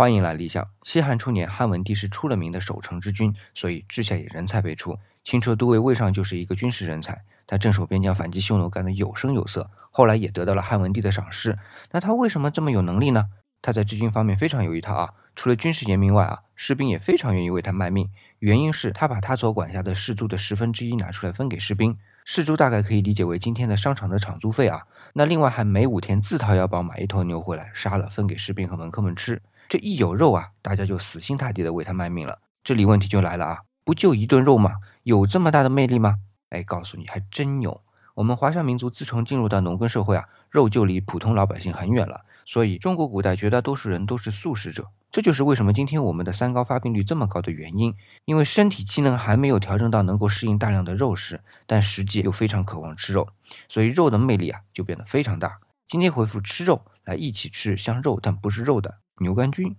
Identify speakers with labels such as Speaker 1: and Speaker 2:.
Speaker 1: 欢迎来立项。西汉初年，汉文帝是出了名的守城之君，所以治下也人才辈出。轻车都尉魏尚就是一个军事人才，他镇守边疆，反击匈奴干得有声有色，后来也得到了汉文帝的赏识。那他为什么这么有能力呢？他在治军方面非常有一套啊，除了军事严明外啊，士兵也非常愿意为他卖命。原因是他把他所管辖的士卒的十分之一拿出来分给士兵，士卒大概可以理解为今天的商场的场租费啊。那另外还每五天自掏腰包买一头牛回来杀了，分给士兵和门客们吃。这一有肉啊，大家就死心塌地的为他卖命了。这里问题就来了啊，不就一顿肉吗？有这么大的魅力吗？哎，告诉你，还真有。我们华夏民族自从进入到农耕社会啊，肉就离普通老百姓很远了。所以，中国古代绝大多数人都是素食者，这就是为什么今天我们的三高发病率这么高的原因。因为身体机能还没有调整到能够适应大量的肉食，但实际又非常渴望吃肉，所以肉的魅力啊就变得非常大。今天回复吃肉，来一起吃像肉但不是肉的牛肝菌。